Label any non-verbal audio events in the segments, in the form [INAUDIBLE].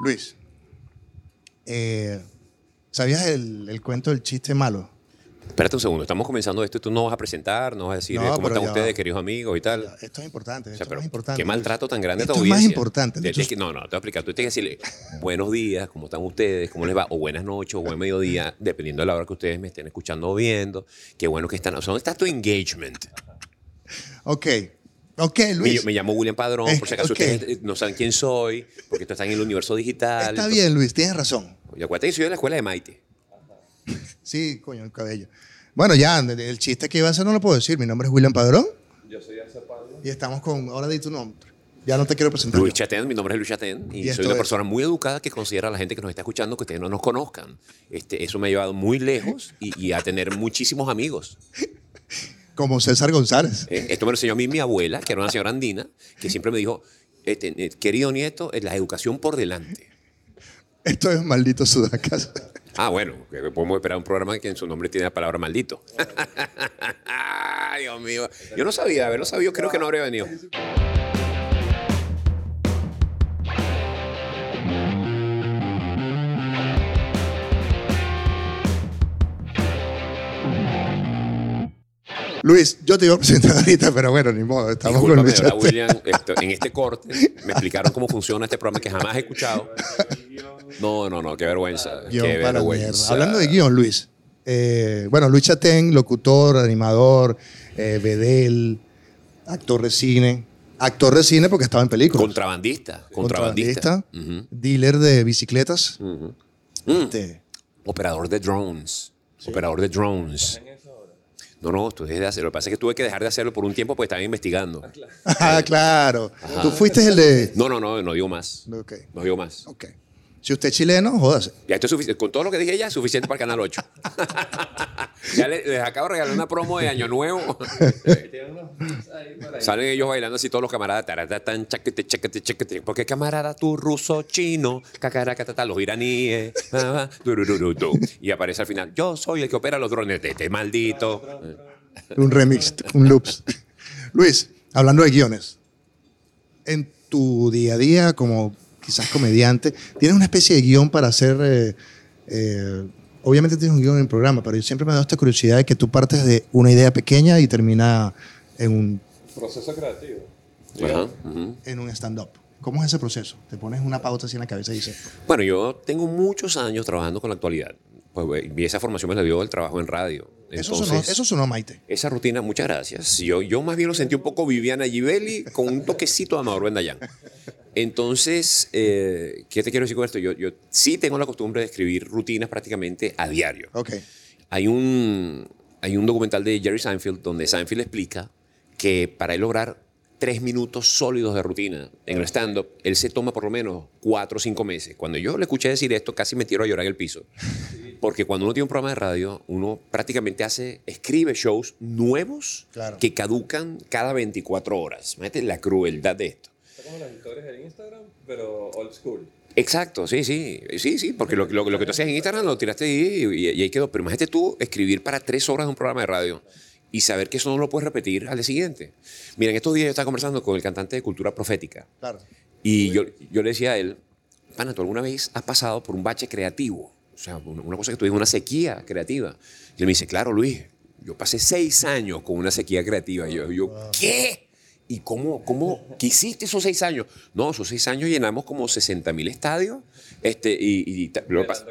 Luis, eh, ¿sabías el, el cuento del chiste malo? Espérate un segundo, estamos comenzando esto, tú no vas a presentar, no vas a decir No, eh, cómo están ustedes, va. queridos amigos y tal. Esto es importante, O esto sea, es pero más importante. qué maltrato tan grande a tu Esto es más importante. Te- no, no, te voy a explicar. Tú tienes que decirle buenos días, ¿cómo están ustedes? ¿Cómo les va? O buenas noches, o buen mediodía, dependiendo de la hora que ustedes me estén escuchando o viendo. Qué bueno que están. O sea, ¿dónde está tu engagement? Ok, ok, Me, Luis. me llamo William Padrón, Eh, por si acaso ok. ustedes no saben quién soy, porque esto está en el universo digital. Está entonces- bien, Luis, tienes razón. Y acuérdate que soy de la escuela de Maite. Sí, coño, el cabello. Bueno, ya, el chiste que iba a hacer no lo puedo decir. Mi nombre es William Padrón. Yo soy Y estamos con. Ahora di tu nombre. Ya no te quiero presentar. Luis. Chatén, mi nombre es Luis Chatén y, Y soy una es- persona muy educada que considera a la gente que nos está escuchando que ustedes no nos conozcan. Este, eso me ha llevado muy lejos y, y a tener muchísimos amigos. [LAUGHS] Como César González. Eh, esto me lo enseñó a mí mi abuela, que era una señora andina, que siempre me dijo, este, eh, querido nieto, eh, la educación por delante. Esto es maldito Sudacas. Ah, bueno, podemos esperar un programa que en su nombre tiene la palabra maldito. [LAUGHS] Dios mío. Yo no sabía, haberlo sabido, creo que no habría venido. Luis, yo te iba a presentar ahorita, pero bueno, ni modo. Estamos con Luis. Chatén. William, esto- en este corte me explicaron cómo funciona este programa que jamás he escuchado. No, no, no, qué vergüenza. Guión qué para vergüenza. Hablando de guion, Luis. eh, bueno, Luis Chatén, locutor, animador, eh, actor de cine. Actor de cine porque estaba en películas. Contrabandista. Contrabandista. Ujú, Dealer de bicicletas. ujú. Mm, Este, Operador de drones. Operador de drones. No, no, tú dejes de hacerlo. Lo que pasa es que tuve que dejar de hacerlo por un tiempo porque estaba investigando. ah, [LAUGHS] claro. Tú fuiste el de. No, no, no, no digo más. No digo más. Ok. Si usted es chileno, jódase. Ya esto es suficiente. Con todo lo que dije ya es suficiente para el Canal 8. [LAUGHS] ya le- les, acabo de regalar una promo de Año Nuevo. [LAUGHS] Salen ellos bailando así todos los camaradas. Taratatán, chaquete, chaquete, chaquete. Porque camarada tú, ruso, chino, cacaracatata, los iraníes. Y aparece al final. Yo soy el que opera los drones. Este maldito. Un remix, un loops. Luis, hablando de guiones. En tu día a día, como quizás comediante, ¿tienes una especie de guion para hacer. eh, eh, obviamente tienes un guion en el programa, pero yo siempre me ha dado esta curiosidad de que tú partes de una idea pequeña y termina en un, Proceso creativo. Ajá, ujú. en un stand-up. ¿Cómo es ese proceso? Te pones una pauta así en la cabeza y dices, Bueno, yo tengo muchos años trabajando con la actualidad. Pues, y esa formación me la dio el trabajo en radio. eso, sonó, Entonces, eso sonó Maite. Esa rutina, muchas gracias. Yo, yo más bien lo sentí un poco Viviana Givelli con un toquecito de Amador Bendayán. Entonces, eh, ¿qué te quiero decir con esto? Yo, yo sí tengo la costumbre de escribir rutinas prácticamente a diario. Ok. Hay un, hay un documental de Jerry Seinfeld donde Seinfeld explica que para él lograr tres minutos sólidos de rutina en el stand-up, él se toma por lo menos cuatro o cinco meses. Cuando yo le escuché decir esto, casi me tiro a llorar en el piso. Porque cuando uno tiene un programa de radio, uno prácticamente hace, escribe shows nuevos Claro. que caducan cada 24 horas. Imagínate la crueldad de esto. Como las historias en Instagram, pero old school. Exacto, sí, sí, sí, sí, porque lo, lo- lo que tú hacías en Instagram lo tiraste ahí y, y ahí quedó. Pero imagínate tú escribir para tres horas de un programa de radio y saber que eso no lo puedes repetir al día siguiente. Mira, en estos días yo estaba conversando con el cantante de Cultura Profética Claro. y yo, yo le decía a él, pana, ¿tú alguna vez has pasado por un bache creativo? O sea, una, una cosa que tú dices, una sequía creativa. Y él me dice, claro, Luis, yo pasé seis años con una sequía creativa. Y yo, yo ¿qué? ¿Y cómo, cómo, qué hiciste esos seis años? No, esos seis años llenamos como 60 mil estadios. Este, y, y ta- lo que pasa-.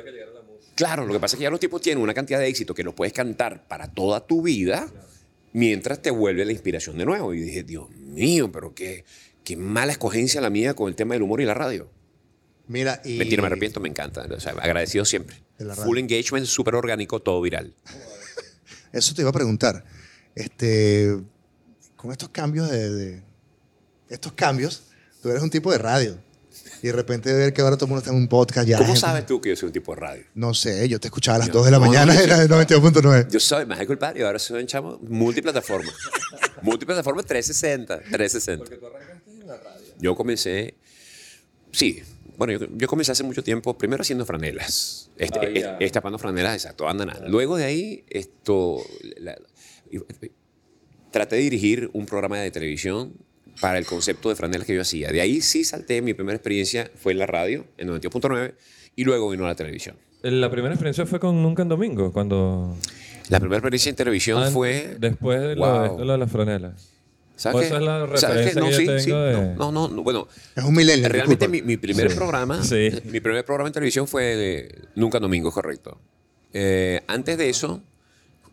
Claro, lo que pasa es que ya los tipos tienen una cantidad de éxito que los puedes cantar para toda tu vida mientras te vuelve la inspiración de nuevo. Y dije, Dios mío, pero qué, qué mala escogencia la mía con el tema del humor y la radio. Mira, y. Mentira, me arrepiento, me encanta. O sea, agradecido siempre. Full engagement, súper orgánico, todo viral. [LAUGHS] Eso te iba a preguntar. Este, con estos cambios de, de- estos cambios, tú eres un tipo de radio. Y de repente ver que ahora todo el mundo está en un podcast ya. ¿Cómo gente- sabes tú que yo soy un tipo de radio? No sé, yo te escuchaba a las Yo- 2 de la no, mañana, yo era de 92.9. Yo soy más culpable, ahora soy un chamo multiplataforma. [LAUGHS] multiplataforma 360, 360. Porque tú arrancaste en la radio. Yo comencé, sí, bueno, yo, yo comencé hace mucho tiempo, primero haciendo franelas, este, Ah, ya. es- estapando franelas, exacto, andan. Luego de ahí, esto, la- traté de dirigir un programa de televisión para el concepto de franelas que yo hacía. De ahí sí salté, mi primera experiencia fue en la radio, en 92.9, y luego vino a la televisión. La primera experiencia fue con Nunca en Domingo, cuando... La primera experiencia en televisión an- fue... Después de Wow. lo de las franelas. ¿Sabes qué? esa es la ¿Sabes qué? No, que yo sí, tengo sí. de- No, no, no, bueno. Es un millennial. Realmente mi, mi primer Sí. programa, Sí. mi primer programa en televisión fue de Nunca Domingo, correcto. Eh, antes de eso,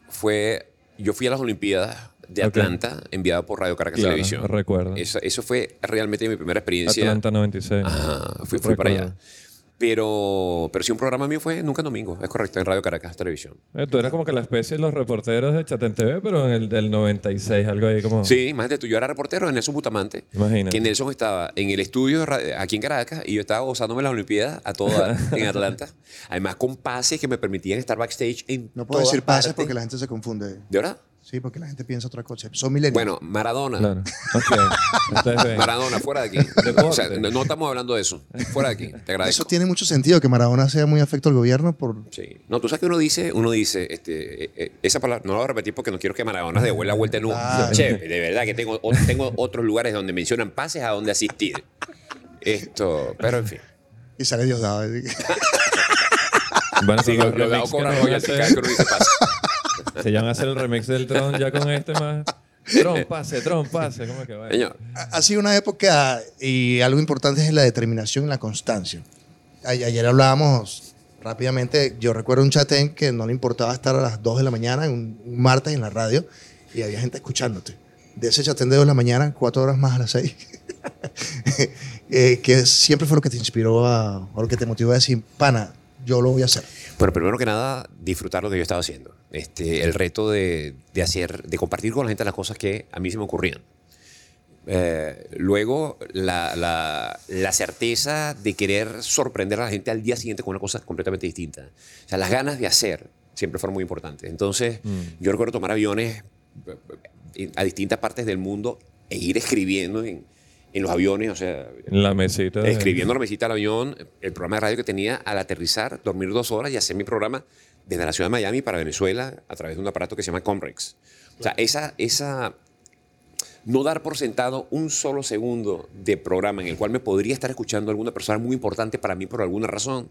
fue, yo fui a las Olimpiadas de. Atlanta, enviado por Radio Caracas Claro, Televisión. recuerdo. Eso, eso fue realmente mi primera experiencia. Atlanta 96. Ajá, fui, fui para allá. Pero, pero sí, un programa mío fue Nunca Domingo, es correcto, en Radio Caracas Televisión. Eh, Tú eras como que la especie de los reporteros de Chatén TV, pero en el del 96, algo ahí como... Sí, imagínate tú, yo era reportero de Nelson Butamante. Imagínate. Que Nelson estaba en el estudio aquí en Caracas y yo estaba gozándome las Olimpiadas a toda [LAUGHS] en Atlanta. Además, con pases que me permitían estar backstage en No puedo todas decir pases porque la gente se confunde. ¿De verdad? Sí, porque la gente piensa otra cosa. Son millennials. Bueno, Maradona. Claro. Ok. Ustedes ven. [LAUGHS] Maradona, fuera de aquí. O sea, no, no estamos hablando de eso. Fuera de aquí. Te agradezco. Eso tiene mucho sentido que Maradona sea muy afecto al gobierno por Sí. No, tú sabes que uno dice, uno dice, este, eh, eh, esa palabra, no la voy a repetir porque no quiero que Maradona de vuelta vuelta en un. Che, de verdad que tengo, tengo otros lugares donde mencionan pases a donde asistir. Esto, pero en fin. y sale Diosdado. Bueno, Sí, pero lo, los lo dado remix cobra nos van a hacer- el remix del Tron ya con este más... Tron, pase, Tron, pase. ¿Cómo que va? Señor, Ha ha sido una época y algo importante es la determinación y la constancia. Ayer hablábamos rápidamente, yo recuerdo un chatén que no le importaba estar a las 2 de la mañana, un, un martes en la radio, y había gente escuchándote. De ese chatén de 2 de la mañana, 4 horas más a las 6. [LAUGHS] Eh, que siempre fue lo que te inspiró a, o lo que te motivó a decir, pana, yo lo voy a hacer. Pero primero que nada, disfrutar lo que yo estaba haciendo. Este, el reto de, de hacer, de compartir con la gente las cosas que a mí se me ocurrían. Eh, luego, la, la- la certeza de querer sorprender a la gente al día siguiente con una cosa completamente distinta. O sea, las ganas de hacer siempre fueron muy importantes. Entonces, yo recuerdo tomar aviones eh, a distintas partes del mundo e ir escribiendo en, en los aviones, o sea, En la mesita. de- escribiendo la mesita del avión, el programa de radio que tenía al aterrizar, dormir dos horas y hacer mi programa desde la ciudad de Miami para Venezuela a través de un aparato que se llama Comrex. O sea, esa, esa, no dar por sentado un solo segundo de programa en el cual me podría estar escuchando alguna persona muy importante para mí por alguna razón,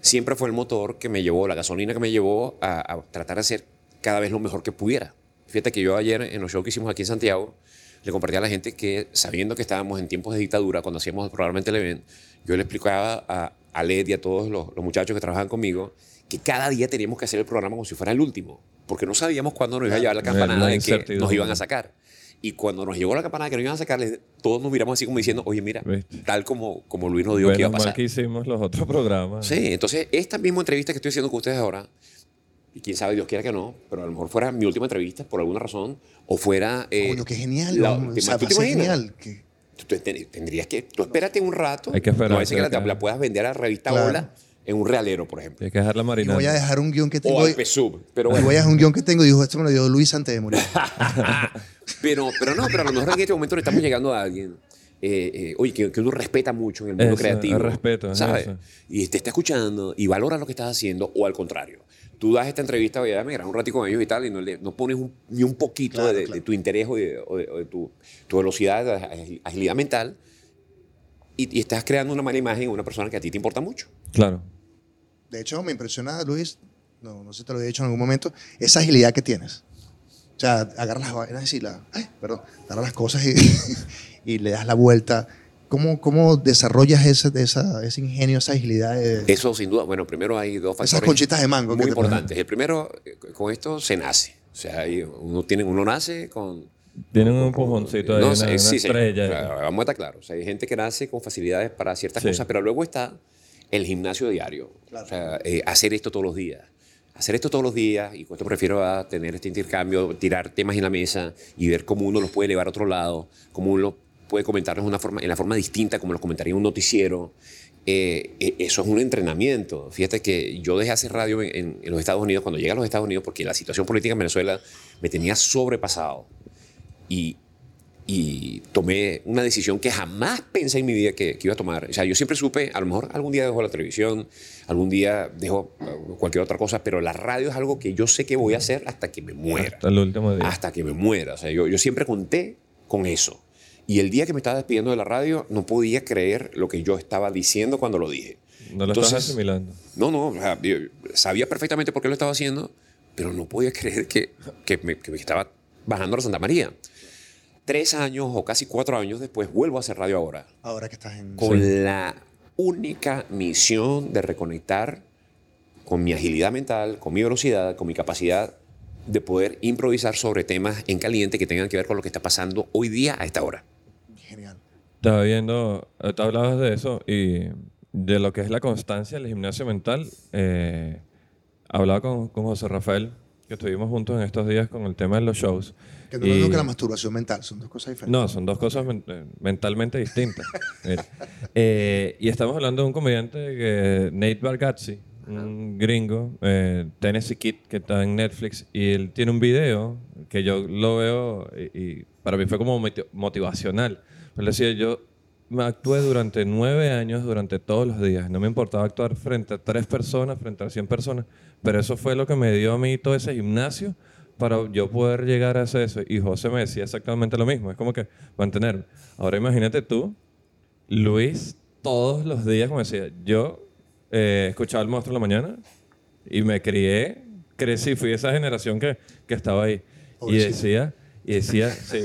siempre fue el motor que me llevó, la gasolina que me llevó a, a tratar de hacer cada vez lo mejor que pudiera. Fíjate que yo ayer en los shows que hicimos aquí en Santiago, le compartí a la gente que sabiendo que estábamos en tiempos de dictadura, cuando hacíamos el programa en Televen, yo le explicaba a, a Led y a todos los, los muchachos que trabajaban conmigo que cada día teníamos que hacer el programa como si fuera el último, porque no sabíamos cuándo nos iba a llevar la campanada de que nos iban a sacar. Y cuando nos llegó la campanada que nos iban a sacar, todos nos miramos así como diciendo, oye, mira, ¿Viste? tal como, como Luis nos dijo que iba a Menos mal pasar. que hicimos los otros programas. Sí, entonces esta misma entrevista que estoy haciendo con ustedes ahora, y quién sabe, Dios quiera que no, pero a lo mejor fuera mi última entrevista por alguna razón, o fuera... eh, Coño, qué genial. la- ¿no? ¿te- o sea, ¿tú te imaginas? genial. que- Tú te- te- tendrías que... Tú espérate un rato. Hay que esperar, No a ser que la, la puedas vender a la revista Claro. Hola en un realero, por ejemplo. Hay que dejarla y marinando. voy a dejar un guion que tengo. O al PSUB. Pero y bueno. voy a dejar un guion que tengo y dijo, esto me lo dio Luis antes de morir. [LAUGHS] Pero, pero no, pero a lo mejor en este momento le estamos llegando a alguien. eh, eh, oye, que, que uno respeta mucho en el mundo Eso, creativo. el respeto, es ¿sabes? eso. Y te está escuchando y valora lo que estás haciendo, o al contrario. Tú das esta entrevista, oye, me grabas un ratito con ellos y tal, y no, le, no pones un- ni un poquito Claro, de, claro. de tu interés o de, o de- o de tu, tu velocidad, de ag- agilidad mental, y, y estás creando una mala imagen en una persona que a ti te importa mucho. Claro. De hecho, me impresiona, Luis, no, no sé si te lo he dicho en algún momento, esa agilidad que tienes. O sea, agarras las vainas y la, ay, perdón, agarras las cosas y, [LAUGHS] y le das la vuelta. ¿Cómo, cómo desarrollas ese, esa, ese ingenio, esa agilidad? de- Eso sin duda, bueno, primero hay dos factores esas conchitas de mango. muy ponen? importantes. El primero, con esto se nace. O sea, uno, tiene, uno nace con, Tienen un empujoncito ahí, No, una, sí, una sí, estrella. Claro, vamos a estar claros. O sea, hay gente que nace con facilidades para ciertas Sí. cosas, pero luego está el gimnasio diario. Claro. O sea, eh, hacer esto todos los días. Hacer esto todos los días, y con esto prefiero a tener este intercambio, tirar temas en la mesa y ver cómo uno los puede llevar a otro lado, cómo uno puede comentarlos de una forma, en la forma distinta como los comentaría en un noticiero. Eh, eh, eso es un entrenamiento. Fíjate que yo dejé hacer radio en, en- en los Estados Unidos, cuando llegué a los Estados Unidos, porque la situación política en Venezuela me tenía sobrepasado. Y, y tomé una decisión que jamás pensé en mi vida que, que iba a tomar. O sea, yo siempre supe, a lo mejor algún día dejo la televisión, algún día dejo eh, cualquier otra cosa, pero la radio es algo que yo sé que voy a hacer hasta que me muera. Hasta el último día. Hasta que me muera. O sea, yo, yo siempre conté con eso. Y el día que me estaba despidiendo de la radio, no podía creer lo que yo estaba diciendo cuando lo dije. No lo estás asimilando. No, no, o sea, yo sabía perfectamente por qué lo estaba haciendo, pero no podía creer que, que, me, que me estaba bajando a la Santa María. Tres años o casi cuatro años después, vuelvo a hacer radio ahora, Ahora que estás en... con la única misión de reconectar con mi agilidad mental, con mi velocidad, con mi capacidad de poder improvisar sobre temas en caliente que tengan que ver con lo que está pasando hoy día a esta hora. Genial. Estaba viendo, eh, tú hablabas de eso y de lo que es la constancia del gimnasio mental. Eh, hablaba con, con José Rafael, que estuvimos juntos en estos días con el tema de los shows. Que no es lo Y- mismo que la masturbación mental, son dos cosas diferentes. No, son dos cosas men- eh, mentalmente distintas. [LAUGHS] Eh, y estamos hablando de un comediante, que, Nate Bargatze, un gringo, eh, Tennessee Kid, que está en Netflix, y él tiene un video que yo lo veo y, y para mí fue como moti- motivacional. Él decía, yo me actué durante nueve años, durante todos los días. No me importaba actuar frente a tres personas, frente a 100 personas, pero eso fue lo que me dio a mí todo ese gimnasio para yo poder llegar a hacer eso. Y José me decía exactamente lo mismo. Es como que mantenerme. Ahora imagínate tú, Luis, todos los días, como decía, yo eh, escuchaba el monstruo en la mañana y me crié, crecí, fui esa generación que, que estaba ahí. Y decía, y decía, sí.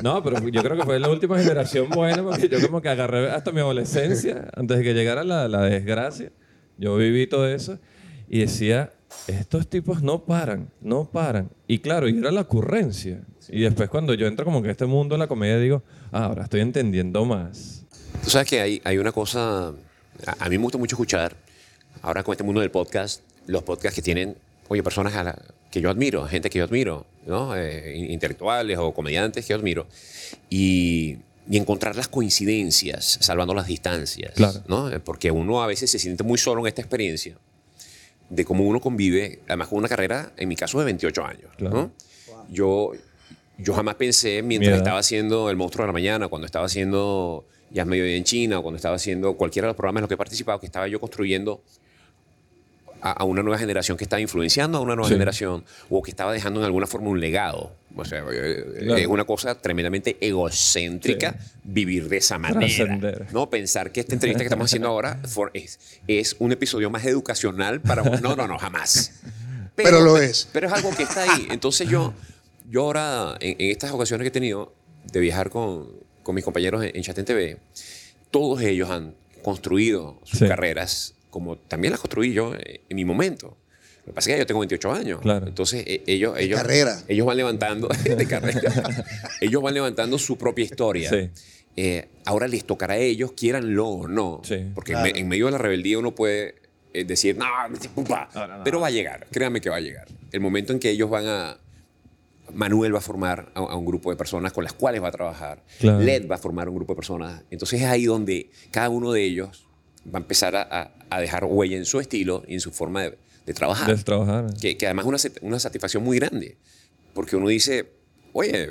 No, pero yo creo que fue la última generación buena porque yo como que agarré hasta mi adolescencia, antes de que llegara la, la desgracia. Yo viví todo eso y decía, estos tipos no paran, no paran. Y claro, y era la ocurrencia. Y después cuando yo entro como que a este mundo de la comedia digo, ah, ahora estoy entendiendo más. Tú sabes que hay, hay una cosa, a, a mí me gusta mucho escuchar, ahora con este mundo del podcast, los podcasts que tienen, oye, personas a la- que yo admiro, gente que yo admiro, ¿no? Eh, in- intelectuales o comediantes que yo admiro, y, y encontrar las coincidencias, salvando las distancias, Claro. ¿no? Eh, Porque uno a veces se siente muy solo en esta experiencia de cómo uno convive, además con una carrera, en mi caso, de 28 años, Claro. ¿no? Yo, yo jamás pensé, mientras estaba haciendo El Monstruo de la Mañana, cuando estaba haciendo Ya es Mediodía en China, o cuando estaba haciendo cualquiera de los programas en los que he participado, que estaba yo construyendo a, a una nueva generación que estaba influenciando a una nueva Sí. generación, o que estaba dejando en alguna forma un legado. O sea, eh, Claro. es una cosa tremendamente egocéntrica vivir de esa manera. Trascender. No pensar que esta entrevista que estamos haciendo ahora for- es, es un episodio más educacional para... No, no, no, jamás. [LAUGHS] Pero lo es. Pero es algo que está ahí. Entonces yo, yo ahora, en, en estas ocasiones que he tenido de viajar con, con mis compañeros en, en Chatén TV, todos ellos han construido sus Sí. carreras como también las construí yo en, mi momento. Lo que pasa es que yo tengo 28 años. Claro. Entonces eh, ellos, ellos, carrera. ellos van levantando, [LAUGHS] de carrera. [LAUGHS] ellos van levantando su propia historia. Sí. Eh, ahora les tocará a ellos, quieranlo o no. Sí. Porque Claro. en, me- en medio de la rebeldía uno puede eh, decir, no, pupa", No, no, no. pero va a llegar, créanme que va a llegar. El momento en que ellos van a... Manuel va a formar a, a un grupo de personas con las cuales va a trabajar. Claro. Led va a formar un grupo de personas. Entonces es ahí donde cada uno de ellos va a empezar a, a- dejar huella en su estilo y en su forma de, de trabajar. De trabajar. Que, que además es una, una satisfacción muy grande. Porque uno dice, oye,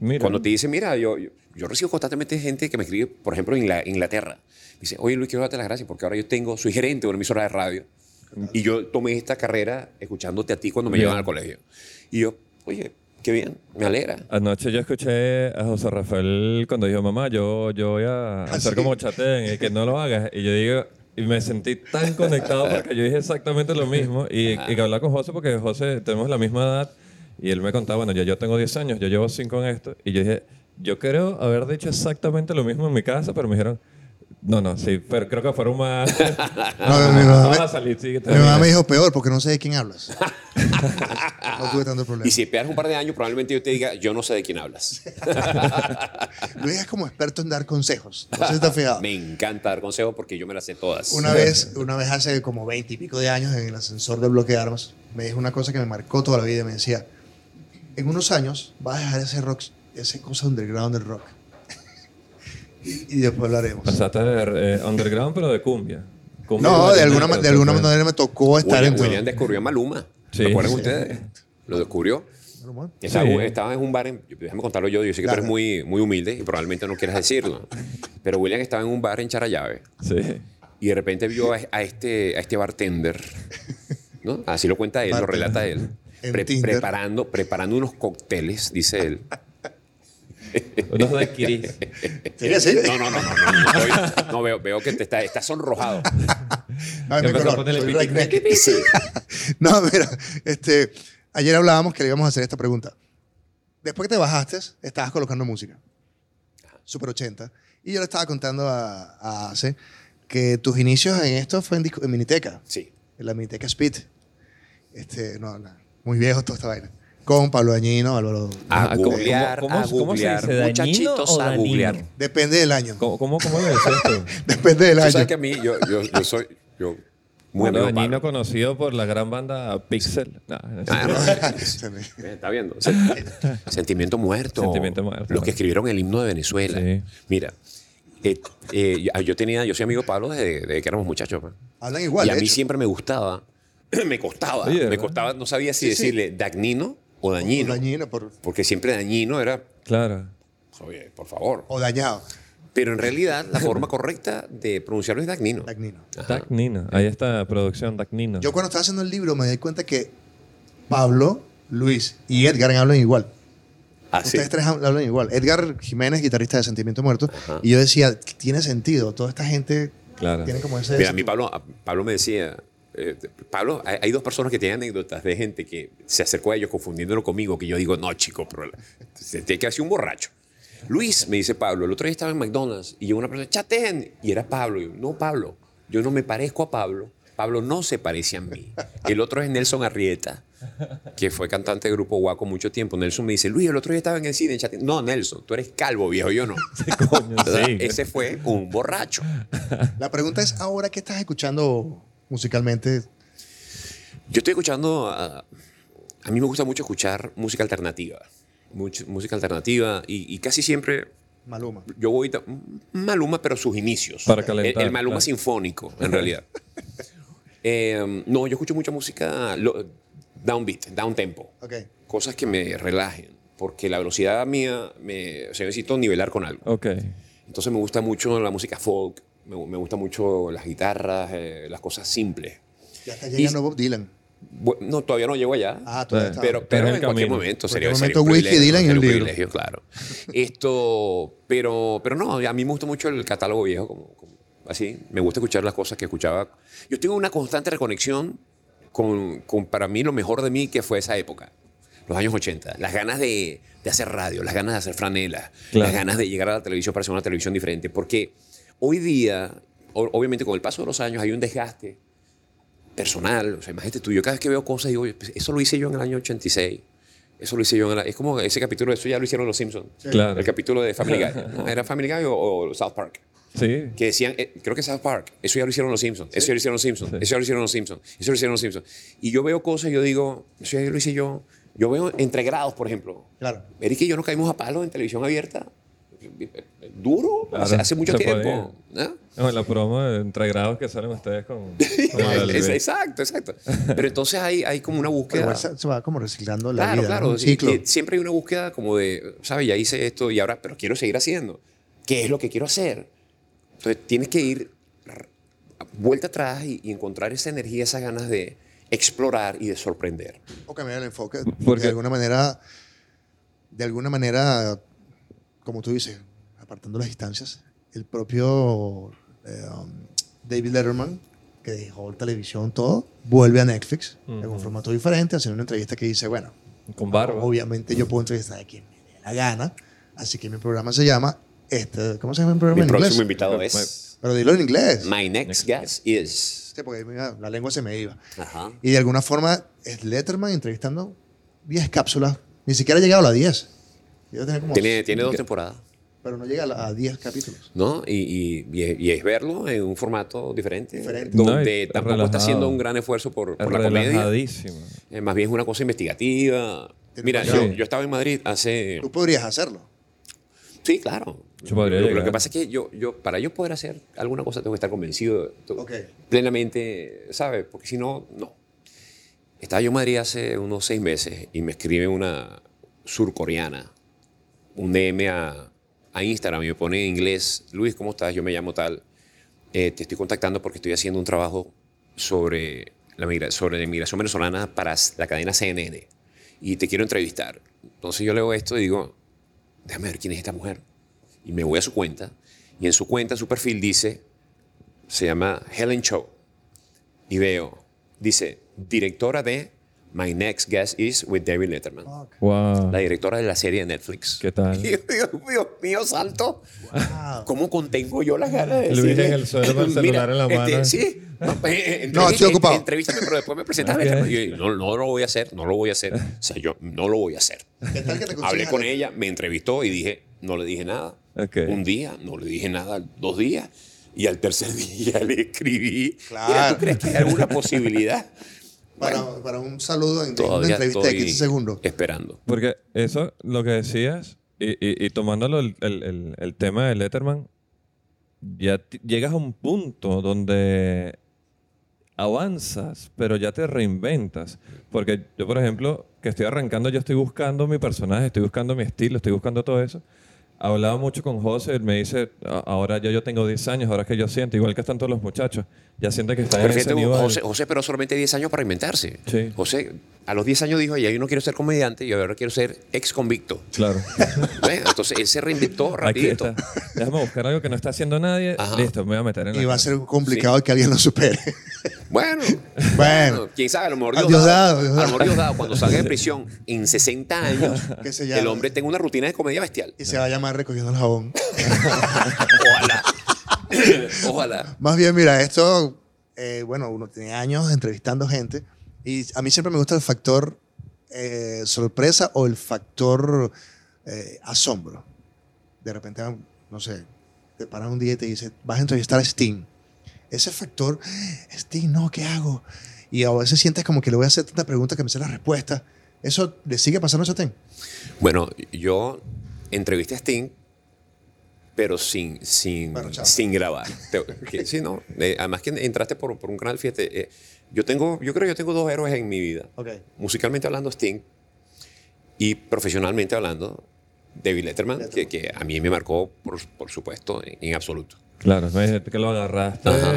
Mira. cuando te dice, mira, yo, yo, yo recibo constantemente gente que me escribe, por ejemplo, en Ingla- Inglaterra. Dice, oye, Luis, quiero darte las gracias porque ahora yo tengo, soy gerente de una emisora de radio. Y yo tomé esta carrera escuchándote a ti cuando me llevan al colegio. Y yo, oye, qué bien, me alegra. Anoche yo escuché a José Rafael cuando dijo, mamá, yo, yo voy a hacer sí? como chatén y que no lo hagas. Y yo digo, y me sentí tan conectado porque yo dije exactamente lo mismo. Y, y que hablaba con José porque José tenemos la misma edad. Y él me contaba, bueno, ya yo tengo 10 años, yo llevo 5 en esto. Y yo dije, yo creo haber dicho exactamente lo mismo en mi casa, pero me dijeron, no, no, sí, pero creo que fueron más... [LAUGHS] [LAUGHS] No, mi mamá me- a salir, sí, Mi mamá me dijo peor porque no sé de quién hablas. [LAUGHS] no tuve tanto problema. Y si esperas un par de años, probablemente yo te diga, yo no sé de quién hablas. Luis es como experto en dar consejos. No sé si estás fijado. me encanta dar consejos porque yo me las sé todas. Una vez, una vez hace como veinte y pico de años en el ascensor del bloque de armas, me dijo una cosa que me marcó toda la vida. Me decía, en unos años vas a dejar ese rock, ese cosa underground del rock. Y, y después hablaremos. Pasaste de eh, underground, pero de cumbia. Cumbia No, de alguna, de alguna manera me tocó estar William, en todo. William descubrió a Maluma. Sí. ¿Lo acuerdan Sí. ustedes? Lo descubrió. Estaba, Sí. estaba en un bar, en- déjame contarlo yo, yo sé que Claro. tú eres muy, muy humilde y probablemente no quieras decirlo, pero William estaba en un bar en Charallave Sí. y de repente vio a, a este, a este bartender, ¿no? así lo cuenta él, lo Bartender. relata él, En Tinder. preparando, preparando unos cócteles, dice él, Unos daiquiris. ¿Sería así? No, no, no, no, no, no, estoy- no, veo, veo que te está, estás sonrojado. Mi color, soy Sí. No, mira, este, ayer hablábamos que le íbamos a hacer esta pregunta. Después que te bajaste, estabas colocando música. Super 80. Y yo le estaba contando a, a Ace que tus inicios en esto fue en, disco- en Miniteca, Sí. en la Miniteca Speed. Este, no, no, muy viejo toda esta vaina. Con Pablo Dañino, Álvaro. A Ah, ¿cómo- googlear, cómo- a cómo- cómo se googlear. dice? ¿Dañino Muchachitos o a googlear. Depende del año. ¿Cómo, cómo, cómo tú? [LAUGHS] Depende del Tú año. sabes que a mí, yo, yo, yo soy yo, muy de Dañino conocido por la gran banda Pixel. No. Ah, no, Se [LAUGHS] me- Está viendo. Sen- [LAUGHS] Sentimiento muerto. Sentimiento muerto. Los que escribieron el himno de Venezuela. Sí. Mira, eh, eh, yo- tenía, yo soy amigo de Pablo desde, desde que éramos muchachos. pues. Hablan igual. y a mí hecho. siempre me gustaba, [CLEARS THROAT] me costaba, Oye, me costaba, no sabía si Sí, sí. decirle dagnino o dañino. Dañino por- Porque siempre dañino era, Claro. oye, por favor. o dañado. Pero en realidad la forma correcta de pronunciarlo es dagnino. Dagnino. Dagnino. Ahí está producción Dagnino. Yo cuando estaba haciendo el libro me di cuenta que Pablo, Luis y Edgar hablan igual. Ah, sí. Ustedes tres hablan igual. Edgar Jiménez, guitarrista de Sentimiento Muerto. Ajá. Y yo decía, tiene sentido. Toda esta gente Claro. tiene como ese... Mira, a mí Pablo, a- Pablo me decía, eh, Pablo, hay, hay dos personas que tienen anécdotas de gente que se acercó a ellos confundiéndolo conmigo, que yo digo, no, chico, pero se tiene que hacer un borracho. Luis, me dice Pablo, el otro día estaba en McDonald's y llegó una persona, chaten, y era Pablo. Y yo, no, Pablo, yo no me parezco a Pablo. Pablo no se parece a mí. El otro es Nelson Arrieta, que fue cantante del grupo Guaco mucho tiempo. Nelson me dice, Luis, el otro día estaba en el cine en Chaten. No, Nelson, tú eres calvo, viejo, yo no. [LAUGHS] Coño, [LAUGHS] sí. Ese fue un borracho. La pregunta es, ahora, ¿qué estás escuchando musicalmente? Yo estoy escuchando, a, a mí me gusta mucho escuchar música alternativa, mucho- música alternativa y, y casi siempre Maluma. yo voy Maluma, pero sus inicios. Para El- calentar, El, Maluma claro. sinfónico, en realidad. [LAUGHS] Eh, no, yo escucho mucha música lo- downbeat, down tempo, Ok. cosas que me relajen, porque la velocidad mía, me, o sea, necesito nivelar con algo. Ok. Entonces me gusta mucho la música folk, me, me gusta mucho las guitarras, eh, las cosas simples. Ya está llegando Bob Dylan. Bu- No, todavía no llego allá. Ah, todavía Sí. está. Pero, pero en en el cualquier camino. momento En sería, un momento, Whisky privilegio, Dylan y un sería libro. privilegio, claro. Esto, pero, pero no, a mí me gusta mucho el catálogo viejo, como, como así. Me gusta escuchar las cosas que escuchaba. Yo tengo una constante reconexión con, con para mí lo mejor de mí que fue esa época, los años 80. Las ganas de, de hacer radio, las ganas de hacer franelas, Claro. las ganas de llegar a la televisión para hacer una televisión diferente. Porque hoy día, obviamente con el paso de los años, hay un desgaste personal. O sea, imagínate tú, yo cada vez que veo cosas digo, "Oye, pues, eso lo hice yo en el año 86. Eso lo hice yo en el... Es como ese capítulo, eso ya lo hicieron los Simpsons. Claro. El capítulo de Family Guy. [LAUGHS] ¿no? ¿Era Family Guy o, o South Park? Sí. Que decían, eh, creo que South Park, eso ya lo hicieron los Simpsons, eso ya lo hicieron los Simpsons, eso ya lo hicieron los Simpsons, eso lo hicieron los Simpsons. Y yo veo cosas y yo digo, eso ya lo hice yo. Yo veo entre grados, por ejemplo. Claro. Eric y yo nos caímos a palos en televisión abierta. Duro, Claro, hace, hace mucho tiempo. ¿no? No, la promo de entre grados que salen ustedes con. con [LAUGHS] el exacto, exacto. Pero entonces hay, hay como una búsqueda. igual se, se va como reciclando la Claro, vida. claro. ¿no? Ciclo. siempre hay una búsqueda como de, ¿sabes? Ya hice esto y ahora, pero quiero seguir haciendo. ¿Qué es lo que quiero hacer? Entonces tienes que ir vuelta atrás y, y encontrar esa energía, esas ganas de explorar y de sorprender. O cambiar el enfoque. Porque- Porque de alguna manera, de alguna manera, como tú dices, apartando las distancias, el propio eh, um, David Letterman, que dejó televisión todo, vuelve a Netflix en un formato diferente, haciendo una entrevista que dice, bueno, Con barba. obviamente yo puedo entrevistar a quien me dé la gana, así que mi programa se llama, este, ¿cómo se llama el programa Mi en próximo inglés? invitado es Pero dilo en inglés. My next guest is... Sí, porque mira, la lengua se me iba. Ajá. Y de alguna forma es Letterman entrevistando 10 cápsulas. Ni siquiera ha llegado a las 10. Tener como- Tiene, tiene dos temporadas. Pero no llega a, la- a 10 capítulos. ¿no? Y, y- y es- y es verlo en un formato diferente, Diferente. donde No, tampoco relajado. está haciendo un gran esfuerzo por, por la comedia. Eh, más bien es una cosa investigativa. Tiene Mira, yo, yo estaba en Madrid hace... Tú podrías hacerlo. Sí, claro. Yo podría lo, lo que pasa es que yo, yo, para yo poder hacer alguna cosa, tengo que estar convencido to- Ok. plenamente, ¿sabes? Porque si no, no. Estaba yo en Madrid hace unos seis meses y me escribe una surcoreana, un DM a, a Instagram y me pone en inglés, Luis, ¿cómo estás? Yo me llamo tal. Eh, te estoy contactando porque estoy haciendo un trabajo sobre la, migra- sobre la inmigración venezolana para la cadena CNN y te quiero entrevistar. Entonces yo leo esto y digo, déjame ver quién es esta mujer. Y me voy a su cuenta, y en su cuenta, en su perfil dice, se llama Helen Cho. Y veo, dice, directora de My Next Guest is with David Letterman. Wow. La directora de la serie de Netflix. ¿Qué tal? [LAUGHS] Dios, Dios mío, santo. ¿Cómo contengo yo las ganas de Luis decirle? en el suelo con el celular en la este, mano. sí. [LAUGHS] No, pues, No, estoy ocupado. en- Entrevístame, pero después me presentas a Ok. Letterman. Y yo, no, no lo voy a hacer, no lo voy a hacer. O sea, yo no lo voy a hacer. ¿Qué tal que te Hablé con ella, me entrevistó y dije, no le dije nada. Ok. Un día, no le dije nada, dos días. Y al tercer [LAUGHS] día le escribí. Claro. Mira, ¿tú crees que hay alguna posibilidad? Para, para un saludo en una entrevista de estoy 15 segundos. esperando. Porque eso, lo que decías, y, y- y tomándolo el, el- el- el tema de Letterman, ya llegas a un punto donde avanzas, pero ya te reinventas. Porque yo, por ejemplo, que estoy arrancando, yo estoy buscando mi personaje, estoy buscando mi estilo, estoy buscando todo eso. Hablaba mucho con José, él me dice, "A- ahora ya yo tengo 10 años, ahora que yo siento, igual que están todos los muchachos, ya siente que están en ese nivel. José, José, pero solamente 10 años para inventarse. Sí. José, a los 10 años dijo, ya yo no quiero ser comediante, yo ahora quiero ser ex convicto. Claro. [LAUGHS] Entonces él se reinventó rapidito. Déjame buscar algo que no está haciendo nadie. Ajá. Listo, me voy a meter en la Y va a ser complicado que alguien lo supere. [LAUGHS] [LAUGHS] Bueno, Bueno. quién sabe, a lo mejor A Dios, Diosdado, a lo mejor Diosdado, cuando salga de prisión en 60 años, el hombre tenga una rutina de comedia bestial. Y se va a llamar recogiendo el jabón. Ojalá. [LAUGHS] Ojalá. Más bien, mira, esto, eh, bueno, uno tiene años entrevistando gente y a mí siempre me gusta el factor eh, sorpresa o el factor eh, asombro. De repente, no sé, te paras un día y te dice, vas a entrevistar a Sting. Ese factor, Sting, no, ¿qué hago? Y a veces sientes como que le voy a hacer tanta pregunta que me sé la respuesta. ¿Eso le sigue pasando a Sting? Bueno, yo entrevisté a Sting, pero sin, sin, sin grabar. Te- que- sí, no. Eh, además que entraste por, por un canal, fíjate, eh, yo tengo, yo creo que yo tengo dos héroes en mi vida. Ok. Musicalmente hablando, Sting, y profesionalmente hablando, David Letterman, que, que a mí me marcó, por, por supuesto, en, en absoluto. Claro, no hay que lo agarraste. Ajá.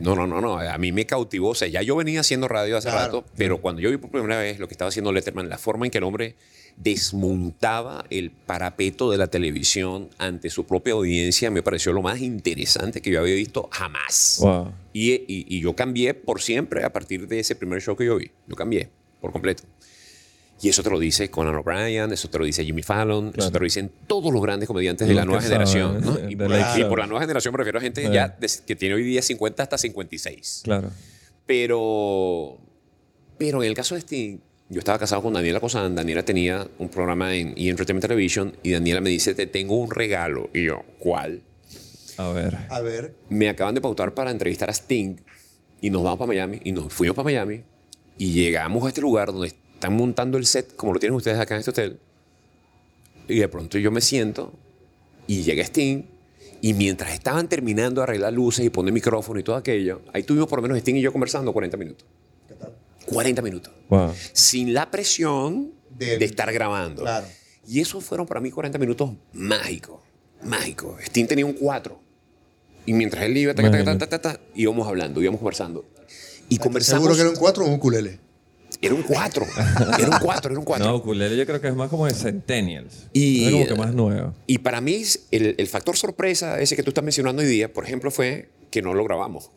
No, no, no, no. A mí me cautivó. O sea, ya yo venía haciendo radio hace Claro. rato, pero cuando yo vi por primera vez lo que estaba haciendo Letterman, la forma en que el hombre desmontaba el parapeto de la televisión ante su propia audiencia, me pareció lo más interesante que yo había visto jamás. Wow. Y, y- y yo cambié por siempre a partir de ese primer show que yo vi. Yo cambié por completo. Y eso te lo dice Conan O'Brien, eso te lo dice Jimmy Fallon, Claro. eso te lo dicen todos los grandes comediantes de la nueva generación. Y, por, la y por la nueva generación me refiero a gente ya de- que tiene hoy día 50 hasta 56. Claro. Pero, pero en el caso de Sting, yo estaba casado con Daniela Cosán. Daniela tenía un programa en E! Entertainment Television y Daniela me dice, te tengo un regalo. Y yo, ¿cuál? A ver. A ver. me acaban de pautar para entrevistar a Sting y nos vamos para Miami y nos fuimos para Miami y llegamos a este lugar donde están montando el set como lo tienen ustedes acá en este hotel y de pronto yo me siento y llega Sting y mientras estaban terminando de arreglar luces y poner micrófono y todo aquello, ahí tuvimos por lo menos Sting y yo conversando 40 minutos. 40 minutos. Wow. Sin la presión Del- de estar grabando. Claro. Y esos fueron para mí 40 minutos mágicos. Mágicos. Sting tenía un 4. Y mientras él iba, ta, ta, ta, ta, ta, ta, íbamos hablando, íbamos conversando. Y conversamos. Seguro que era un 4 o un ukulele. Era un 4. Era un 4, era un 4. [LAUGHS] No, ukulele yo creo que es más como de Centennials. Y- Es como que más nuevo. Y para mí, el, el factor sorpresa, ese que tú estás mencionando hoy día, por ejemplo, fue que no lo grabamos.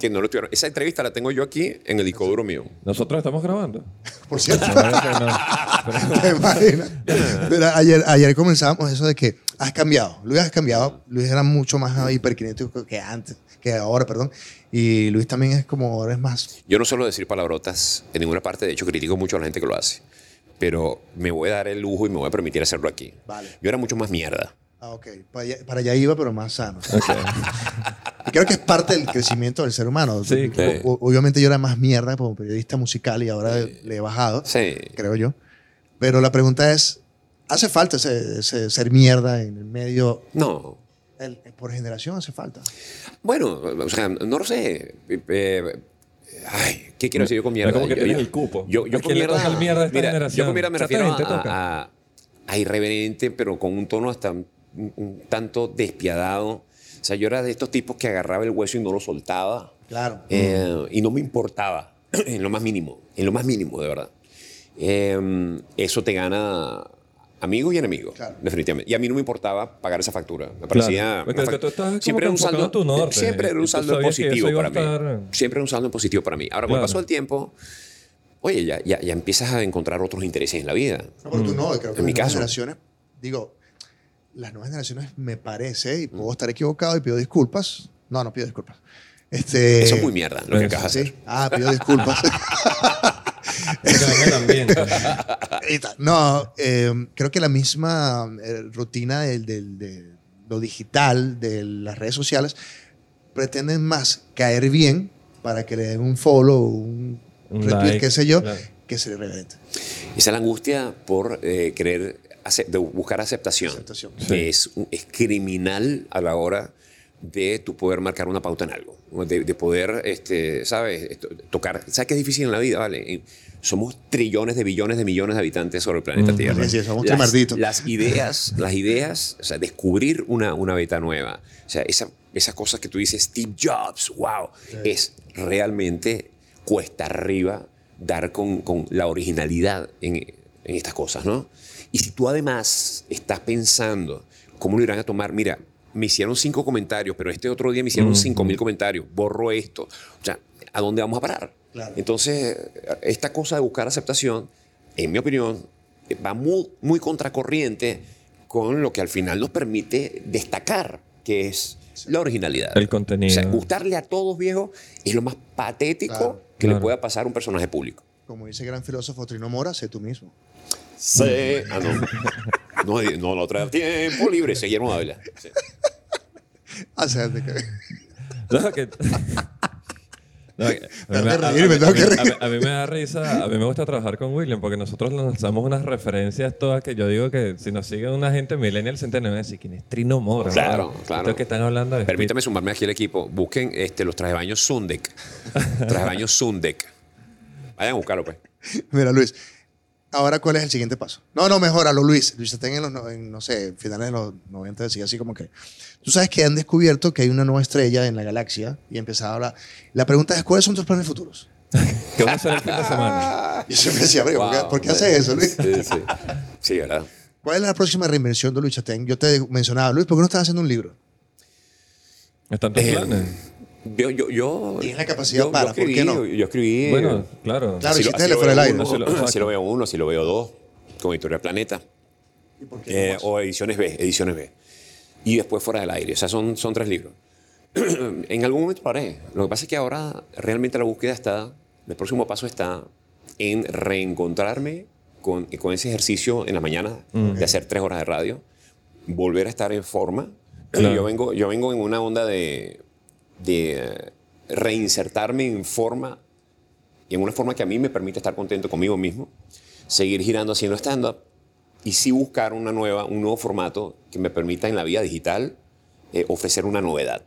Que no lo tuvieron. Esa entrevista la tengo yo aquí en el disco duro mío. Nosotros estamos grabando. Por cierto. [LAUGHS] ¿Te imaginas? Pero ayer, ayer comenzábamos eso de que has cambiado. Luis has cambiado. Luis era mucho más hiperkinético que antes, que ahora, perdón. Y Luis también es como ahora es más. Yo no suelo decir palabrotas en ninguna parte, de hecho critico mucho a la gente que lo hace. Pero me voy a dar el lujo y me voy a permitir hacerlo aquí. Vale. Yo era mucho más mierda. Ah, ok. Para allá, para allá iba, pero más sano. [LAUGHS] Y creo que es parte del crecimiento del ser humano. Sí, O- claro. o- obviamente yo era más mierda como periodista musical y ahora le he bajado, Sí. creo yo. Pero la pregunta es, ¿hace falta ese, ese ser mierda en el medio? No. El- por generación hace falta. Bueno, o sea, no lo sé. Eh, ay, ¿qué quiero decir yo con mierda? Como que Yo- el cupo. Yo, yo ¿A con mierda. mierda esta mira, generación? Yo con mierda me refiero a, a- a irreverente, pero con un tono hasta un, un tanto despiadado. O sea, yo era de estos tipos que agarraba el hueso y no lo soltaba. Claro. Eh, y no me importaba, [CLEARS THROAT] en lo más mínimo, en lo más mínimo, de verdad. Eh, eso te gana amigos y enemigos, Claro. definitivamente. Y a mí no me importaba pagar esa factura. Me parecía... Tú siempre era un saldo, en tu norte, siempre era un saldo positivo para mí. Siempre era un saldo positivo para mí. Ahora, con el Claro. paso del tiempo, oye, ya, ya, ya empiezas a encontrar otros intereses en la vida. No, pero tú no, creo que En mi caso. generaciones, digo, las nuevas generaciones me parece, y puedo estar equivocado y pido disculpas. No, no pido disculpas. Este, Eso es muy mierda, lo que acabas de ¿sí? hacer. Ah, pido disculpas. [LAUGHS] Está. no, eh, creo que la misma eh, rutina del, del- de lo digital, de las redes sociales, pretenden más caer bien para que le den un follow, un, Un retweet, like, qué sé yo, claro. que ser irreverente. Esa es la angustia por eh, querer ace- de buscar aceptación. Es, criminal a la hora de tu poder marcar una pauta en algo. De, de poder, este, ¿sabes? Tocar. ¿Sabes qué es difícil en la vida? ¿Vale? Y Somos trillones de billones de millones de habitantes sobre el planeta Mm. Tierra. Sí, somos las, las ideas, las ideas, o sea, descubrir una, una beta nueva. O sea, esa, esas cosas que tú dices, Steve Jobs, wow, es realmente cuesta arriba dar con, con la originalidad en, en estas cosas, ¿no? Y si tú además estás pensando cómo lo irán a tomar, mira, me hicieron cinco comentarios, pero este otro día me hicieron cinco mil comentarios, borro esto. O sea, ¿a dónde vamos a parar? Claro. Entonces, esta cosa de buscar aceptación, en mi opinión, va muy, muy contracorriente con lo que al final nos permite destacar, que es la originalidad. El contenido. O sea, gustarle a todos, viejo, es lo más patético Claro. que le pueda pasar a un personaje público. Como dice el gran filósofo Trino Mora, sé tú mismo. Sí. Ah, no. No, no, no trae tiempo libre, se Guillermo Ávila. Sí. Que- No, que- No, que- Me a, tengo que a- reír, me a- tengo a mí- que a reír. mí- a mí me da risa, a mí me gusta trabajar con William porque nosotros lanzamos unas referencias todas que yo digo que si nos sigue una gente millennial centenaria, van a decir quién es Trino Mora. Claro, ¿verdad? claro. Estos que están hablando de Permítame sumarme aquí al equipo. Busquen este, los trajes de baño Sundek. [LAUGHS] trajes de baño Sundek. Vayan a buscarlo, pues. Mira, Luis, ahora cuál es el siguiente paso. No, no, mejoralo, Luis. Luis está en los, no- en, no sé, finales de los 90, decía así como que. Tú sabes que han descubierto que hay una nueva estrella en la galaxia y empezaba a hablar. La pregunta es: ¿cuáles son tus planes futuros? [LAUGHS] ¿Qué van a hacer el fin de semana? Y [LAUGHS] yo siempre decía, "Amigo, ¿por qué, Wow. por qué haces eso, Luis? Sí, sí. Sí, ¿verdad? ¿Cuál es la próxima reinvención de Luis Chatén? Yo te mencionaba, Luis, ¿por qué no estás haciendo un libro? ¿Están tus Eh, planes? Yo, yo, yo, Tienes la capacidad yo- para, yo ¿por qué escribí, no? Yo escribí. Bueno, claro. Claro, lo- hiciste así el lo fuera veo del uno, aire. Así lo- así lo veo uno, así lo veo dos, con Editorial Planeta. ¿Y por qué Eh, o Ediciones B, Ediciones B. Y después Fuera del Aire. O sea, son, son tres libros. [CLEARS THROAT] en algún momento lo haré. Lo que pasa es que ahora realmente la búsqueda está, el próximo paso está en reencontrarme con, con ese ejercicio en la mañana de hacer tres horas de radio, volver a estar en forma. [CLEARS THROAT] Claro. Yo, vengo, yo vengo en una onda de, de eh, reinsertarme en forma y en una forma que a mí me permite estar contento conmigo mismo, seguir girando haciendo stand-up y sí buscar una nueva, un nuevo formato que me permita en la vida digital eh, ofrecer una novedad.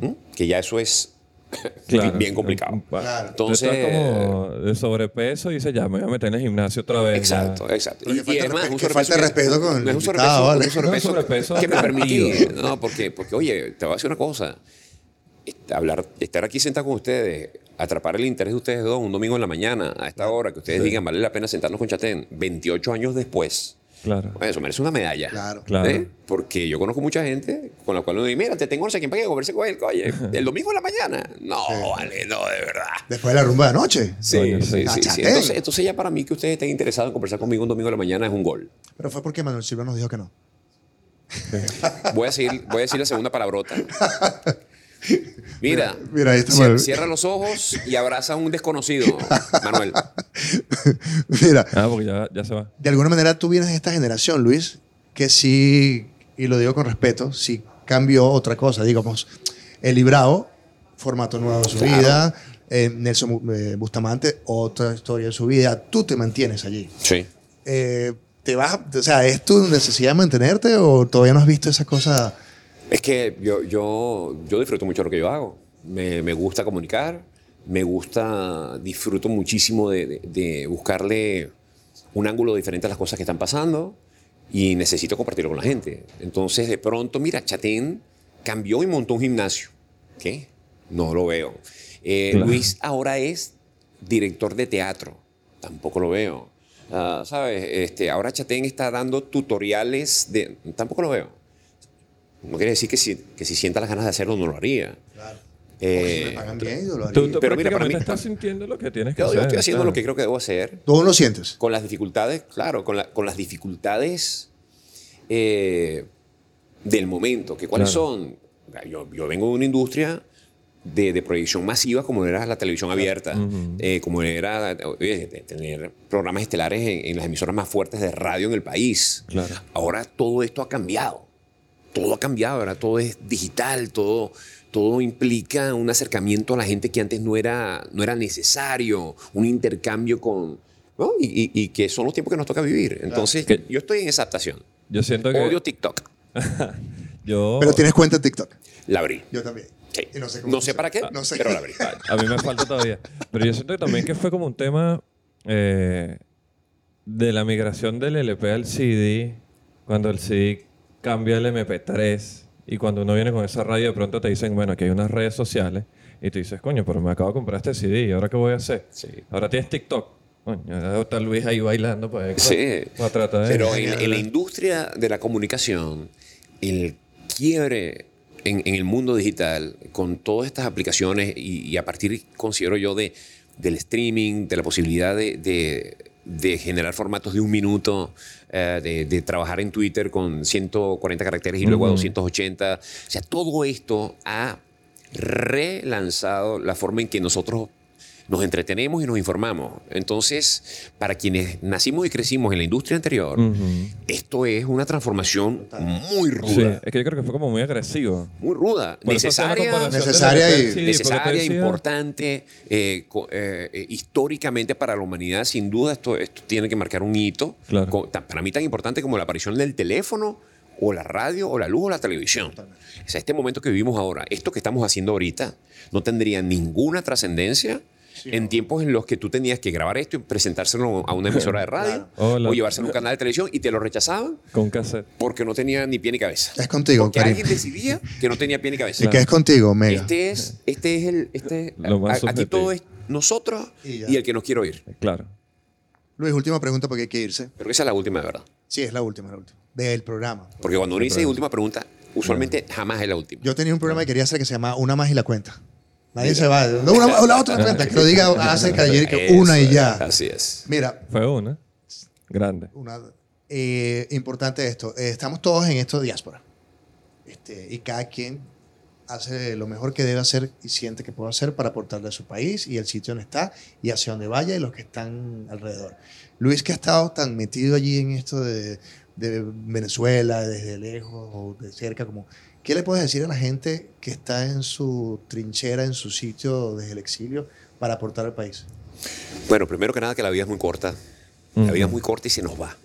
¿Mm? Que ya eso es [LAUGHS] Claro. bien complicado. Claro. Entonces, Estás como de sobrepeso y dice, ya me voy a meter en el gimnasio otra vez. ya". Exacto, exacto. Pero que falta respe- un falta respeto con el no es un sobrepeso, [LAUGHS] un sobrepeso, No es sobrepeso que me permití. activo. No, porque, porque, oye, te voy a decir una cosa. Hablar, estar aquí sentado con ustedes, atrapar el interés de ustedes dos un domingo en la mañana, a esta hora, que ustedes digan, vale la pena sentarnos con Chatén, 28 años después. Claro. Bueno, eso merece una medalla. Claro. Claro. ¿Eh? Porque yo conozco mucha gente con la cual uno dice, mira, te tengo no sé quién para que converse con él, oye, [LAUGHS] el domingo en la mañana. No, vale, no, de verdad. Después de la rumba de anoche. Sí, sí, sí. sí. Entonces, entonces ya para mí que ustedes estén interesados en conversar conmigo un domingo en la mañana es un gol. Pero fue porque Manuel Silva nos dijo que no. Voy a decir, voy a decir la segunda palabrota. [LAUGHS] Mira, Mira, ahí cierra los ojos y abraza a un desconocido, [LAUGHS] Manuel. Mira, Ah, porque ya, ya se va. de alguna manera tú vienes de esta generación, Luis, que sí, y lo digo con respeto, sí cambió otra cosa. Digamos, el librado, formato nuevo de su Claro. vida, eh, Nelson eh, Bustamante, otra historia de su vida. Tú te mantienes allí. Sí. Eh, ¿Te vas, o sea, es tu necesidad de mantenerte o todavía no has visto esa cosa? Es que yo, yo, yo disfruto mucho lo que yo hago. Me, me gusta comunicar, me gusta, disfruto muchísimo de, de- de buscarle un ángulo diferente a las cosas que están pasando y necesito compartirlo con la gente. Entonces, de pronto, mira, Chatén cambió y montó un gimnasio. ¿Qué? No lo veo. Eh, Claro. Luis ahora es director de teatro. Tampoco lo veo. Ah, ¿Sabes? Este, ahora Chatén está dando tutoriales de... Tampoco lo veo. No quiere decir que si, que si sienta las ganas de hacerlo no lo haría. Claro. Eh, si me pagan bien, yo lo haría. Tú, tú Pero mira, para mí- estás sintiendo lo que tienes que yo, yo hacer. estoy haciendo claro. lo que creo que debo hacer. ¿Tú lo sientes? Con las dificultades, claro, con, la- con las dificultades eh, del momento. Que ¿Cuáles Claro. son? Yo, yo vengo de una industria de, de proyección masiva como era la televisión abierta, eh, como era tener programas estelares en, en las emisoras más fuertes de radio en el país. Claro. Ahora todo esto ha cambiado. Todo ha cambiado, ahora todo es digital, todo, todo implica un acercamiento a la gente que antes no era, no era necesario, un intercambio con... ¿no? Y, y- y que son los tiempos que nos toca vivir. Entonces, yo estoy en esa adaptación. Yo siento que. Odio TikTok. [LAUGHS] yo, Pero tienes cuenta en TikTok. La abrí. Yo también. Sí. Y no sé, cómo No sé para qué, No sé. pero la abrí. A mí me falta todavía. Pero yo siento que también que fue como un tema eh, de la migración del LP al CD, cuando el CD cambia el MP3 y cuando uno viene con esa radio de pronto te dicen, bueno, aquí hay unas redes sociales y tú dices, coño, pero me acabo de comprar este CD y ahora qué voy a hacer. Sí. Ahora tienes TikTok. Coño, ahora está Luis ahí bailando pues, para, Sí. para tratar de... Pero en, en la industria de la comunicación, el quiebre en, en el mundo digital, con todas estas aplicaciones y, y a partir, considero yo, de, del streaming, de la posibilidad de, de- de generar formatos de un minuto, eh, de, de trabajar en Twitter con 140 caracteres y luego a 280. O sea, todo esto ha relanzado la forma en que nosotros nos entretenemos y nos informamos. Entonces, para quienes nacimos y crecimos en la industria anterior, esto es una transformación muy Sí, ruda. es que yo creo que fue como muy agresivo. Muy ruda. Por necesaria. Necesaria y- necesaria, importante, eh, eh, eh, históricamente para la humanidad, sin duda, esto, esto tiene que marcar un hito. Claro. Co- tan- para mí tan importante como la aparición del teléfono, o la radio, o la luz, o la televisión. O sea, este momento que vivimos ahora, esto que estamos haciendo ahorita, no tendría ninguna trascendencia en tiempos en los que tú tenías que grabar esto y presentárselo a una emisora de [LAUGHS] radio Claro. O llevárselo a un canal de televisión y te lo rechazaban Con cassette. porque no tenía ni pie ni cabeza. Es contigo, Porque Karim. alguien decidía que no tenía pie ni cabeza. ¿Y qué es contigo, Mega? Este es, este es el. Este, Lo más a- aquí todo es nosotros Y el que nos quiere oír. Claro. Luis, última pregunta porque hay que irse. Pero esa es la última, de verdad. Sí, es la última, la última. Del programa. Porque cuando uno dice última pregunta, usualmente jamás es la última. Yo tenía un programa que quería hacer que se llama Una más y la cuenta. Nadie se va. No, una, la otra. Que lo diga hace que ayer que una y ya. Así es. Mira, Fue una. Grande. una, eh, importante esto. Eh, estamos todos en esto de diáspora. Este, y cada quien hace lo mejor que debe hacer y siente que puede hacer para aportarle a su país y el sitio donde está y hacia donde vaya y los que están alrededor. Luis, que ha estado tan metido allí en esto de, de Venezuela, desde lejos o de cerca, como, ¿qué le puedes decir a la gente que está en su trinchera, en su sitio desde el exilio, para aportar al país? Bueno, primero que nada, que la vida es muy corta. La vida es muy corta y se nos va.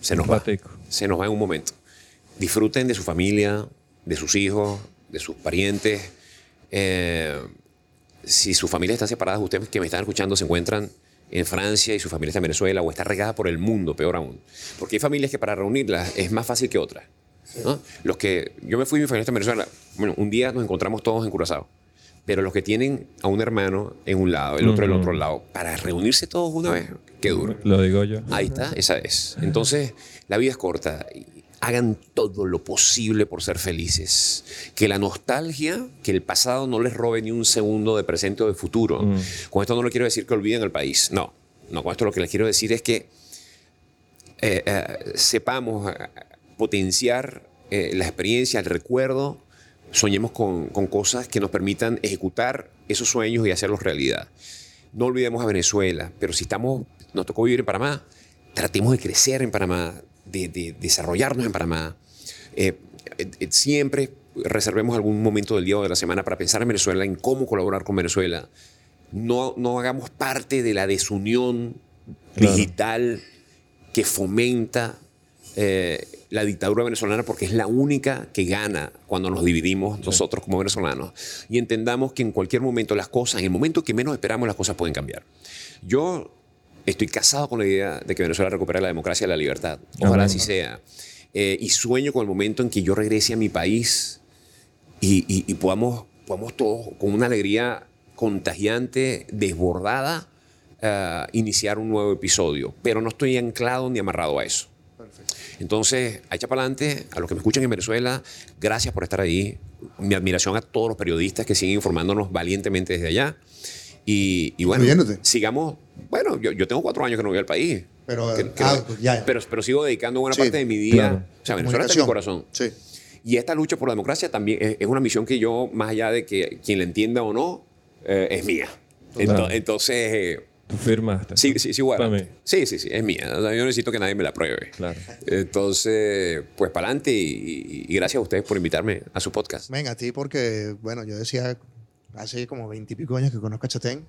Se nos va. Se nos va en un momento. Disfruten de su familia, de sus hijos, de sus parientes. Eh, si sus familias están separadas, ustedes que me están escuchando se encuentran en Francia y su familia está en Venezuela o está regada por el mundo, peor aún. Porque hay familias que para reunirlas es más fácil que otras. ¿No? Los que yo me fui mi familia está en Venezuela, bueno, un día nos encontramos todos en Curazao. Pero los que tienen a un hermano en un lado, el otro en el otro lado, para reunirse todos una vez, qué duro. Lo digo yo. Ahí está, esa es. Entonces, la vida es corta. Hagan todo lo posible por ser felices. Que la nostalgia, que el pasado no les robe ni un segundo de presente o de futuro. Con esto no le quiero decir que olviden el país. No, no, con esto lo que les quiero decir es que eh, eh, sepamos potenciar eh, la experiencia, el recuerdo, soñemos con, con cosas que nos permitan ejecutar esos sueños y hacerlos realidad. No olvidemos a Venezuela, pero si estamos, nos tocó vivir en Panamá, tratemos de crecer en Panamá, de, de desarrollarnos en Panamá. Eh, eh, eh, siempre reservemos algún momento del día o de la semana para pensar en Venezuela, en cómo colaborar con Venezuela. No, no hagamos parte de la desunión Claro. digital que fomenta eh, la dictadura venezolana porque es la única que gana cuando nos dividimos nosotros como venezolanos y entendamos que en cualquier momento las cosas, en el momento que menos esperamos, las cosas pueden cambiar. Yo estoy casado con la idea de que Venezuela recupere la democracia y la libertad. Ojalá así sea. Eh, y sueño con el momento en que yo regrese a mi país y, y- y podamos, podamos todos, con una alegría contagiante, desbordada, eh, iniciar un nuevo episodio, pero no estoy anclado ni amarrado a eso. Entonces, a para adelante, a los que me escuchan en Venezuela, gracias por estar ahí. Mi admiración a todos los periodistas que siguen informándonos valientemente desde allá. Y, y bueno, sigamos. Bueno, yo, yo tengo cuatro años que no voy al país. Pero, Que- que ah, no- pues ya. pero, pero sigo dedicando buena Sí, parte de mi día. claro. O sea, Venezuela está en mi corazón. Sí. Y esta lucha por la democracia también es, es una misión que yo, más allá de que quien la entienda o no, eh, es mía. Entonces, eh, Tú firmaste. sí, sí, sí, bueno. Para mí. Sí, sí, sí, es mía. O sea, yo necesito que nadie me la pruebe. Claro. Entonces, pues para adelante y, y gracias a ustedes por invitarme a su podcast. Venga, a ti porque, bueno, yo decía hace como veintipico años que conozco a Chatén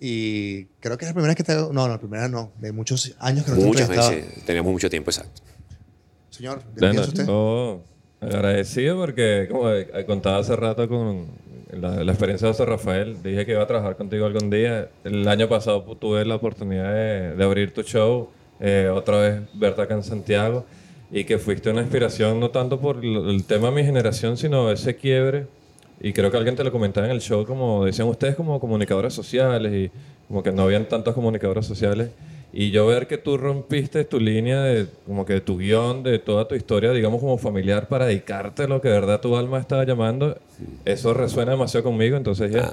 y creo que es la primera vez que te hago, no, no, la primera no, de muchos años que no te Muchas veces, teníamos mucho tiempo exacto. Señor, ¿qué piensa usted? yo agradecido porque, como contaba hace rato con la, la experiencia de José Rafael, dije que iba a trabajar contigo algún día. El año pasado tuve la oportunidad de, de abrir tu show, eh, otra vez verte acá en Santiago, y que fuiste una inspiración no tanto por el, el tema de mi generación, sino ese quiebre. Y creo que alguien te lo comentaba en el show, como decían ustedes como comunicadores sociales, y como que no habían tantos comunicadores sociales. Y yo ver que tú rompiste tu línea de como que tu guion, de toda tu historia, digamos como familiar, para dedicarte a lo que de verdad tu alma estaba llamando, eso resuena demasiado conmigo. Entonces ya,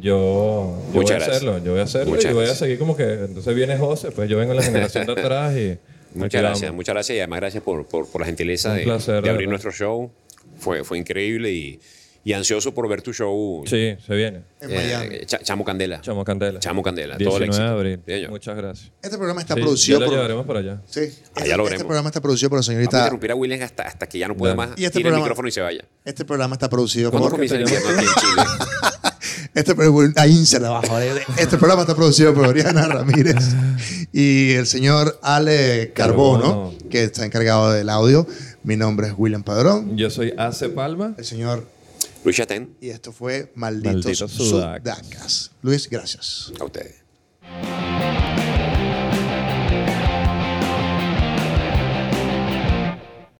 yo, yo voy a gracias. hacerlo, yo voy a hacerlo Muchas y voy a seguir como que, entonces viene José, pues yo vengo en la generación de atrás y... [LAUGHS] Muchas gracias, muchas gracias y además gracias por, por, por la gentileza de, placer, de de abrir verdad. nuestro show. Fue, fue increíble y, y ansioso por ver tu show. Sí, se viene. En eh, Miami. Cha- Chamo Candela. Chamo Candela. Chamo Candela, todo 19 el de éxito. abril. Sí, señor. Muchas gracias. Este programa está Sí, producido ya lo por... llevaremos para allá. Sí, este, ya lo este veremos. programa está producido por la Vamos a señorita... interrumpir a William hasta, hasta que ya no pueda más. Y este Tire el programa- micrófono y se vaya. Este programa está producido ¿Cuándo por... comienza el tenemos? invierno aquí en Chile? [LAUGHS] Este programa. Este programa está producido por Oriana Ramírez y el señor Ale Carbono, Carbono. que está encargado del audio. Mi nombre es William Padrón. Yo soy Ace Palma. El señor... Luis Chatén. Y esto fue Malditos, Sudacas. Sudacas. Luis, gracias. A ustedes.